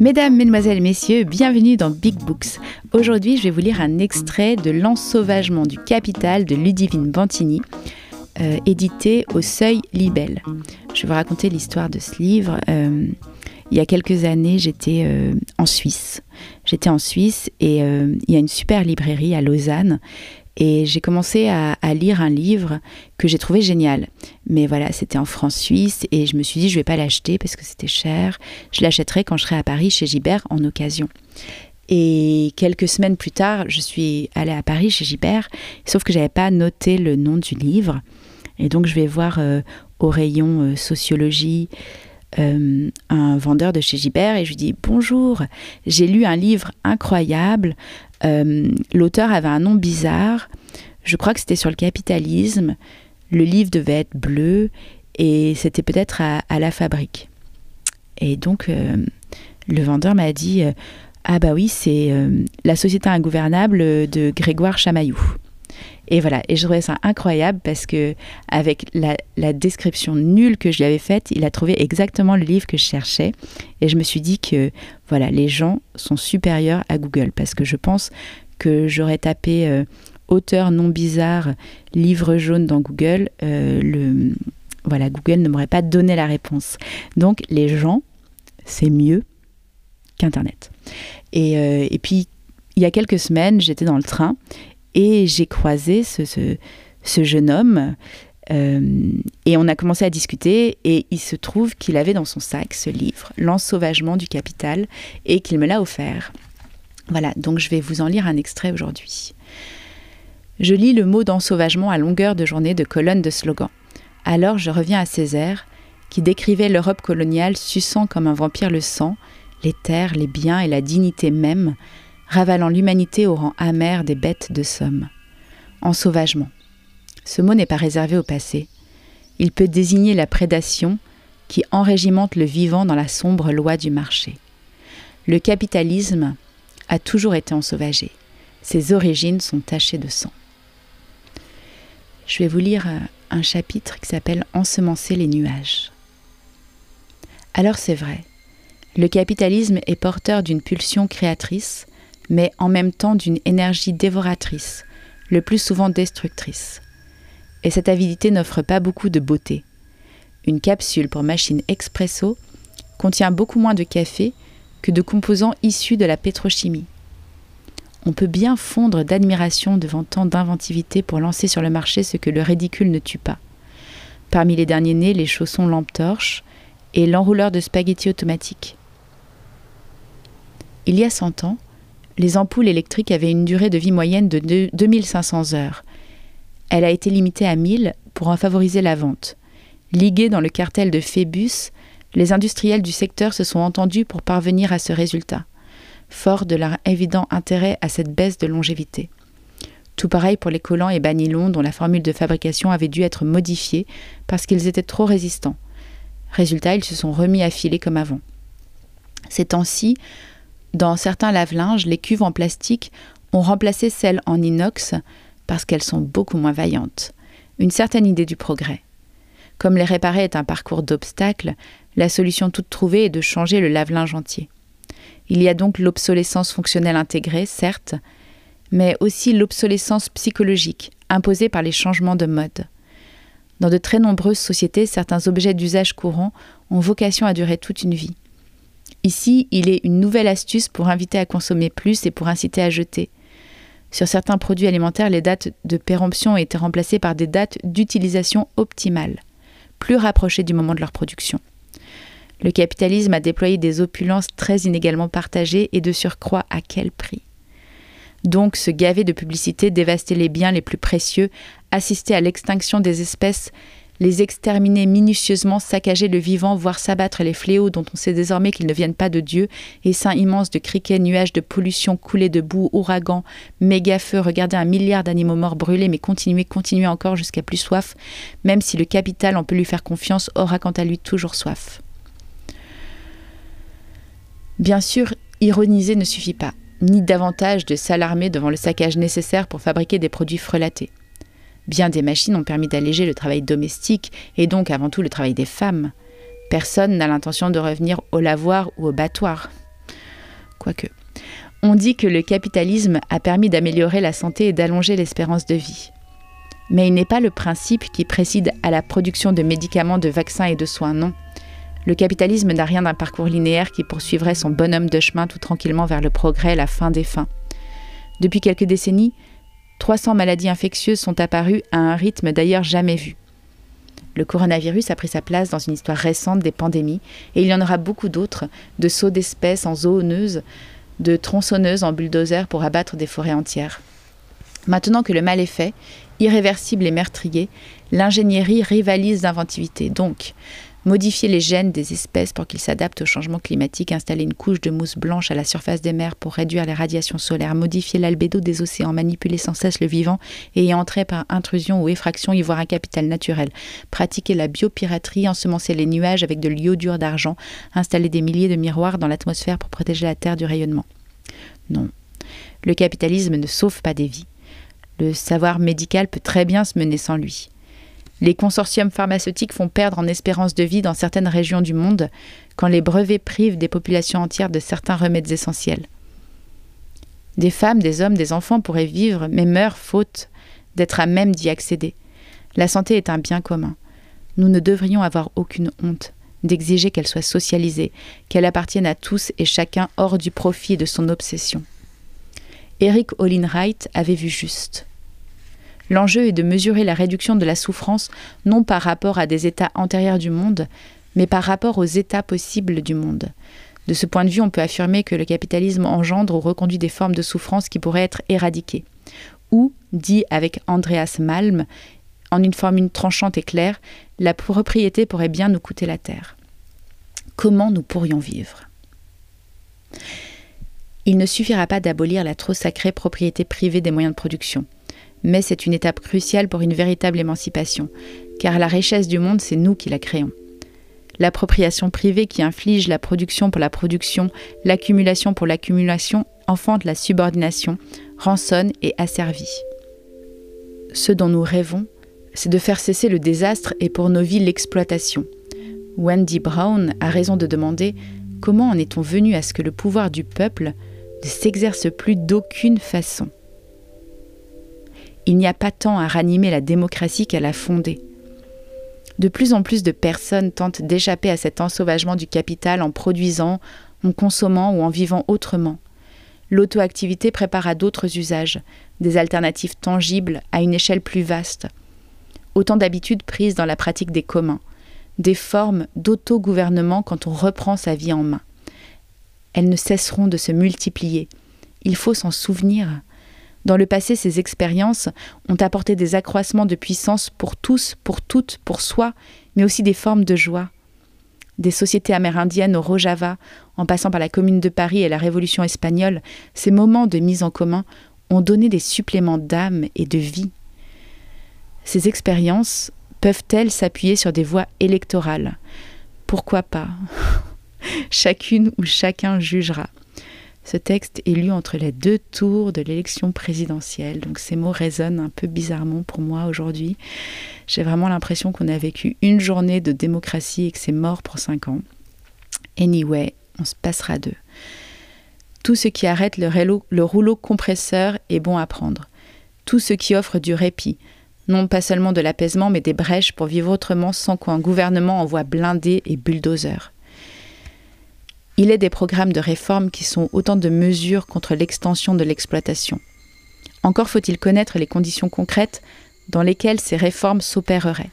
Mesdames, Mesdemoiselles, Messieurs, bienvenue dans Big Books. Aujourd'hui, je vais vous lire un extrait de L'ensauvagement du capital de Ludivine Bantini, euh, édité au Seuil Libelle. Je vais vous raconter l'histoire de ce livre. Euh, il y a quelques années, j'étais euh, en Suisse. J'étais en Suisse et il y a une super librairie à Lausanne et j'ai commencé à, lire un livre que j'ai trouvé génial. Mais voilà, c'était en France suisse et je me suis dit, je vais pas l'acheter parce que c'était cher. Je l'achèterai quand je serai à Paris chez Gibert en occasion. Et quelques semaines plus tard, je suis allée à Paris chez Gibert, sauf que j'avais pas noté le nom du livre. Et donc, je vais voir euh, au rayon euh, sociologie euh, un vendeur de chez Gibert et je lui dis Bonjour, j'ai lu un livre incroyable l'auteur avait un nom bizarre. Je crois que c'était sur le capitalisme. Le livre devait être bleu et c'était peut-être à, la fabrique. Et donc, euh, le vendeur m'a dit euh, Ah, bah oui, c'est La Société ingouvernable de Grégoire Chamaillou. Et voilà, et je trouvais ça incroyable parce que avec la, description nulle que je lui avais faite, il a trouvé exactement le livre que je cherchais. Et je me suis dit que voilà, les gens sont supérieurs à Google parce que je pense que j'aurais tapé euh, auteur non bizarre, livre jaune dans Google, euh, le, voilà, Google ne m'aurait pas donné la réponse. Donc les gens, c'est mieux qu'Internet. Et, euh, et puis, il y a quelques semaines, j'étais dans le train et j'ai croisé ce, jeune homme euh, et on a commencé à discuter et il se trouve qu'il avait dans son sac ce livre, L'ensauvagement du capital, et qu'il me l'a offert. Voilà, donc je vais vous en lire un extrait aujourd'hui. Je lis le mot d'ensauvagement à longueur de journée de colonnes de slogans. Alors je reviens à Césaire, qui décrivait l'Europe coloniale suçant comme un vampire le sang, les terres, les biens et la dignité même, ravalant l'humanité au rang amer des bêtes de somme. En sauvagement. Ce mot n'est pas réservé au passé. Il peut désigner la prédation qui enrégimente le vivant dans la sombre loi du marché. Le capitalisme a toujours été ensauvagé. Ses origines sont tachées de sang. Je vais vous lire euh, un chapitre qui s'appelle Ensemencer les nuages. Alors c'est vrai, le capitalisme est porteur d'une pulsion créatrice mais en même temps d'une énergie dévoratrice, le plus souvent destructrice. Et cette avidité n'offre pas beaucoup de beauté. Une capsule pour machine expresso contient beaucoup moins de café que de composants issus de la pétrochimie. On peut bien fondre d'admiration devant tant d'inventivité pour lancer sur le marché ce que le ridicule ne tue pas. Parmi les derniers nés, les chaussons lampe torche et l'enrouleur de spaghettis automatique. Il y a cent ans, les ampoules électriques avaient une durée de vie moyenne de 2500 heures. Elle a été limitée à 1000 pour en favoriser la vente. Ligués dans le cartel de Phébus, les industriels du secteur se sont entendus pour parvenir à ce résultat, fort de leur évident intérêt à cette baisse de longévité. Tout pareil pour les collants et banylons dont la formule de fabrication avait dû être modifiée parce qu'ils étaient trop résistants. Résultat, ils se sont remis à filer comme avant. Ces temps-ci, dans certains lave-linges, les cuves en plastique ont remplacé celles en inox parce qu'elles sont beaucoup moins vaillantes. Une certaine idée du progrès. Comme les réparer est un parcours d'obstacles, la solution toute trouvée est de changer le lave-linge entier. Il y a donc l'obsolescence fonctionnelle intégrée, certes, mais aussi l'obsolescence psychologique, imposée par les changements de mode. Dans de très nombreuses sociétés, certains objets d'usage courant ont vocation à durer toute une vie. Ici, il est une nouvelle astuce pour inviter à consommer plus et pour inciter à jeter. Sur certains produits alimentaires, les dates de péremption ont été remplacées par des dates d'utilisation optimale, plus rapprochées du moment de leur production. Le capitalisme a déployé des opulences très inégalement partagées et de surcroît à quel prix? Donc se gaver de publicité, dévaster les biens les plus précieux, assister à l'extinction des espèces les exterminer minutieusement, saccager le vivant, voir s'abattre les fléaux dont on sait désormais qu'ils ne viennent pas de Dieu, essaims immenses de criquets, nuages de pollution, coulées de boue, ouragans, méga feux, regarder un milliard d'animaux morts brûlés, mais continuer, continuer encore jusqu'à plus soif, même si le capital, on peut lui faire confiance, aura quant à lui toujours soif. Bien sûr, ironiser ne suffit pas, ni davantage de s'alarmer devant le saccage nécessaire pour fabriquer des produits frelatés. Bien des machines ont permis d'alléger le travail domestique et donc avant tout le travail des femmes. Personne n'a l'intention de revenir au lavoir ou au battoir. quoique. On dit que le capitalisme a permis d'améliorer la santé et d'allonger l'espérance de vie. Mais il n'est pas le principe qui préside à la production de médicaments, de vaccins et de soins, non. Le capitalisme n'a rien d'un parcours linéaire qui poursuivrait son bonhomme de chemin tout tranquillement vers le progrès, la fin des fins. Depuis quelques décennies, 300 maladies infectieuses sont apparues à un rythme d'ailleurs jamais vu. Le coronavirus a pris sa place dans une histoire récente des pandémies, et il y en aura beaucoup d'autres, de sauts d'espèces en zooneuses, de tronçonneuses en bulldozers pour abattre des forêts entières. Maintenant que le mal est fait, irréversible et meurtrier, l'ingénierie rivalise d'inventivité. Donc, modifier les gènes des espèces pour qu'ils s'adaptent au changement climatique, installer une couche de mousse blanche à la surface des mers pour réduire les radiations solaires, modifier l'albédo des océans, manipuler sans cesse le vivant et y entrer par intrusion ou effraction y voir un capital naturel, pratiquer la biopiraterie, ensemencer les nuages avec de l'iodure d'argent, installer des milliers de miroirs dans l'atmosphère pour protéger la Terre du rayonnement. Non, le capitalisme ne sauve pas des vies. Le savoir médical peut très bien se mener sans lui. Les consortiums pharmaceutiques font perdre en espérance de vie dans certaines régions du monde quand les brevets privent des populations entières de certains remèdes essentiels. Des femmes, des hommes, des enfants pourraient vivre, mais meurent faute d'être à même d'y accéder. La santé est un bien commun. Nous ne devrions avoir aucune honte d'exiger qu'elle soit socialisée, qu'elle appartienne à tous et chacun hors du profit de son obsession. Eric Olin Wright avait vu juste. L'enjeu est de mesurer la réduction de la souffrance non par rapport à des états antérieurs du monde, mais par rapport aux états possibles du monde. De ce point de vue, on peut affirmer que le capitalisme engendre ou reconduit des formes de souffrance qui pourraient être éradiquées. Ou, dit avec Andreas Malm, en une formule tranchante et claire, la propriété pourrait bien nous coûter la terre. Comment nous pourrions vivre? Il ne suffira pas d'abolir la trop sacrée propriété privée des moyens de production mais c'est une étape cruciale pour une véritable émancipation, car la richesse du monde, c'est nous qui la créons. L'appropriation privée qui inflige la production pour la production, l'accumulation pour l'accumulation, enfante la subordination, rançonne et asservit. Ce dont nous rêvons, c'est de faire cesser le désastre et pour nos vies l'exploitation. Wendy Brown a raison de demander comment en est-on venu à ce que le pouvoir du peuple ne s'exerce plus d'aucune façon il n'y a pas tant à ranimer la démocratie qu'à la fonder. De plus en plus de personnes tentent d'échapper à cet ensauvagement du capital en produisant, en consommant ou en vivant autrement. L'auto-activité prépare à d'autres usages, des alternatives tangibles à une échelle plus vaste. Autant d'habitudes prises dans la pratique des communs, des formes d'auto-gouvernement quand on reprend sa vie en main. Elles ne cesseront de se multiplier. Il faut s'en souvenir. Dans le passé, ces expériences ont apporté des accroissements de puissance pour tous, pour toutes, pour soi, mais aussi des formes de joie. Des sociétés amérindiennes au Rojava, en passant par la Commune de Paris et la Révolution espagnole, ces moments de mise en commun ont donné des suppléments d'âme et de vie. Ces expériences peuvent-elles s'appuyer sur des voies électorales? Pourquoi pas? Chacune ou chacun jugera. Ce texte est lu entre les deux tours de l'élection présidentielle, donc ces mots résonnent un peu bizarrement pour moi aujourd'hui. J'ai vraiment l'impression qu'on a vécu une journée de démocratie et que c'est mort pour cinq ans. Anyway, on se passera d'eux. Tout ce qui arrête le, le rouleau compresseur est bon à prendre. Tout ce qui offre du répit, non pas seulement de l'apaisement, mais des brèches pour vivre autrement sans qu'un gouvernement envoie blindés et bulldozers. Il est des programmes de réforme qui sont autant de mesures contre l'extension de l'exploitation. Encore faut-il connaître les conditions concrètes dans lesquelles ces réformes s'opéreraient.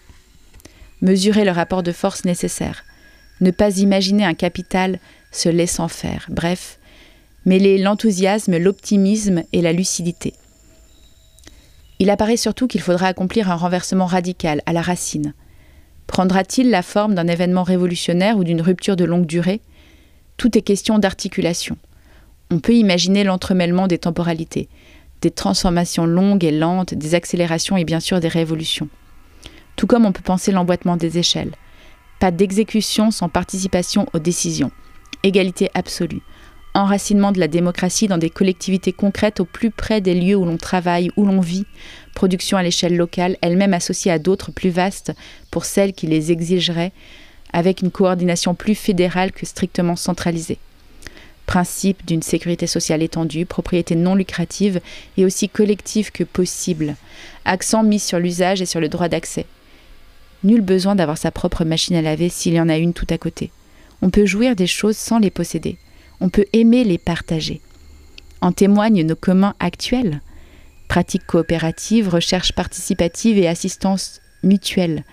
Mesurer le rapport de force nécessaire. Ne pas imaginer un capital se laissant faire. Bref, mêler l'enthousiasme, l'optimisme et la lucidité. Il apparaît surtout qu'il faudra accomplir un renversement radical à la racine. Prendra-t-il la forme d'un événement révolutionnaire ou d'une rupture de longue durée? Tout est question d'articulation. On peut imaginer l'entremêlement des temporalités, des transformations longues et lentes, des accélérations et bien sûr des révolutions. Tout comme on peut penser l'emboîtement des échelles. Pas d'exécution sans participation aux décisions. Égalité absolue. Enracinement de la démocratie dans des collectivités concrètes au plus près des lieux où l'on travaille, où l'on vit. Production à l'échelle locale, elle-même associée à d'autres plus vastes pour celles qui les exigeraient avec une coordination plus fédérale que strictement centralisée. principe d'une sécurité sociale étendue, propriété non lucrative et aussi collective que possible, accent mis sur l'usage et sur le droit d'accès. Nul besoin d'avoir sa propre machine à laver s'il y en a une tout à côté. On peut jouir des choses sans les posséder. On peut aimer les partager. En témoignent nos communs actuels. Pratiques coopératives, recherche participative et assistance mutuelle,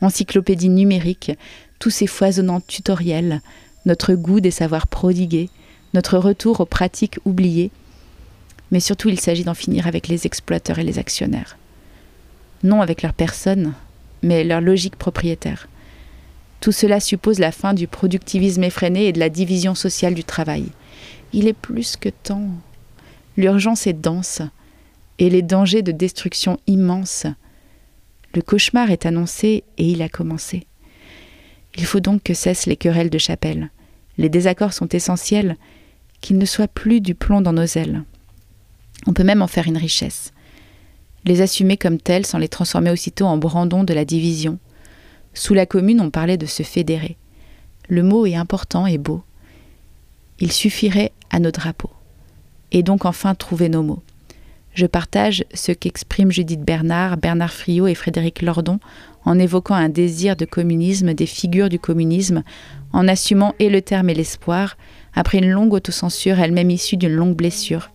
encyclopédie numérique, tous ces foisonnants tutoriels, notre goût des savoirs prodigués, notre retour aux pratiques oubliées. Mais surtout, il s'agit d'en finir avec les exploiteurs et les actionnaires. Non avec leur personne, mais leur logique propriétaire. Tout cela suppose la fin du productivisme effréné et de la division sociale du travail. Il est plus que temps. L'urgence est dense et les dangers de destruction immenses. Le cauchemar est annoncé et il a commencé. Il faut donc que cessent les querelles de chapelle. Les désaccords sont essentiels, qu'ils ne soient plus du plomb dans nos ailes. On peut même en faire une richesse. Les assumer comme tels sans les transformer aussitôt en brandons de la division. Sous la commune, on parlait de se fédérer. Le mot est important et beau. Il suffirait à nos drapeaux. Et donc enfin trouver nos mots. Je partage ce qu'expriment Judith Bernard, Bernard Friot et Frédéric Lordon en évoquant un désir de communisme, des figures du communisme, en assumant et le terme et l'espoir, après une longue autocensure elle-même issue d'une longue blessure.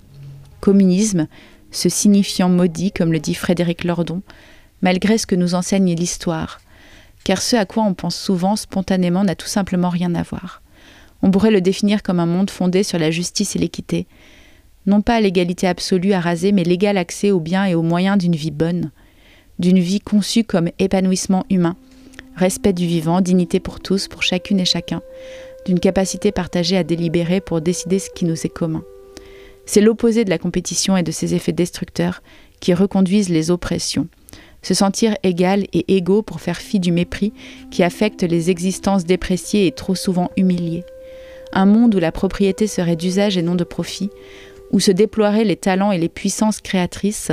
Communisme, ce signifiant maudit, comme le dit Frédéric Lordon, malgré ce que nous enseigne l'histoire, car ce à quoi on pense souvent spontanément n'a tout simplement rien à voir. On pourrait le définir comme un monde fondé sur la justice et l'équité, non pas l'égalité absolue à raser, mais l'égal accès aux biens et aux moyens d'une vie bonne, d'une vie conçue comme épanouissement humain, respect du vivant, dignité pour tous, pour chacune et chacun, d'une capacité partagée à délibérer pour décider ce qui nous est commun. C'est l'opposé de la compétition et de ses effets destructeurs qui reconduisent les oppressions. Se sentir égal et égaux pour faire fi du mépris qui affecte les existences dépréciées et trop souvent humiliées. Un monde où la propriété serait d'usage et non de profit, où se déploieraient les talents et les puissances créatrices,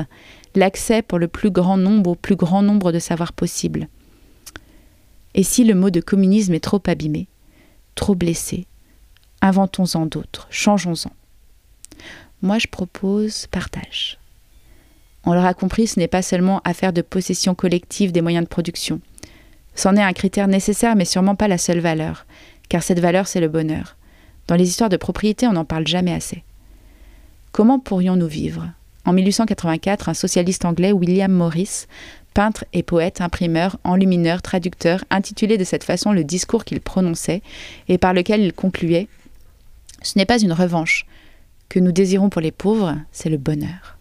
l'accès pour le plus grand nombre au plus grand nombre de savoirs possibles. Et si le mot de communisme est trop abîmé, trop blessé, inventons-en d'autres, changeons-en. Moi je propose partage. On l'aura compris, ce n'est pas seulement affaire de possession collective des moyens de production. C'en est un critère nécessaire, mais sûrement pas la seule valeur, car cette valeur, c'est le bonheur. Dans les histoires de propriété, on n'en parle jamais assez. Comment pourrions-nous vivre? En 1884, un socialiste anglais, William Morris, peintre et poète, imprimeur, enlumineur, traducteur, intitulait de cette façon le discours qu'il prononçait et par lequel il concluait Ce n'est pas une revanche. Que nous désirons pour les pauvres, c'est le bonheur.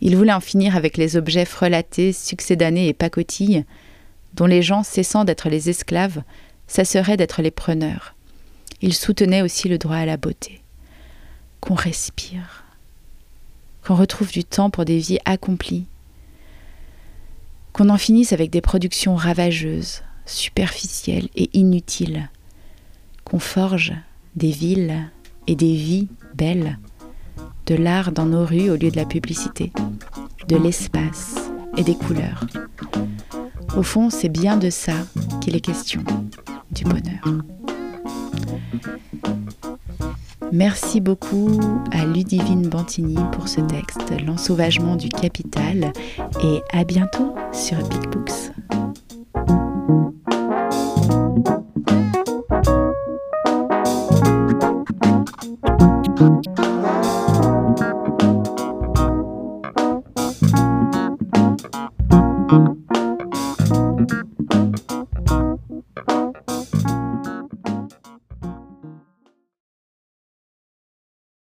Il voulait en finir avec les objets frelatés, succédanés et pacotilles, dont les gens, cessant d'être les esclaves, cesseraient d'être les preneurs. Il soutenait aussi le droit à la beauté qu'on respire, qu'on retrouve du temps pour des vies accomplies, qu'on en finisse avec des productions ravageuses, superficielles et inutiles, qu'on forge des villes et des vies belles, de l'art dans nos rues au lieu de la publicité, de l'espace et des couleurs. Au fond, c'est bien de ça qu'il est question, du bonheur. Merci beaucoup à Ludivine Bantini pour ce texte, L'ensauvagement du capital, et à bientôt sur Big Books.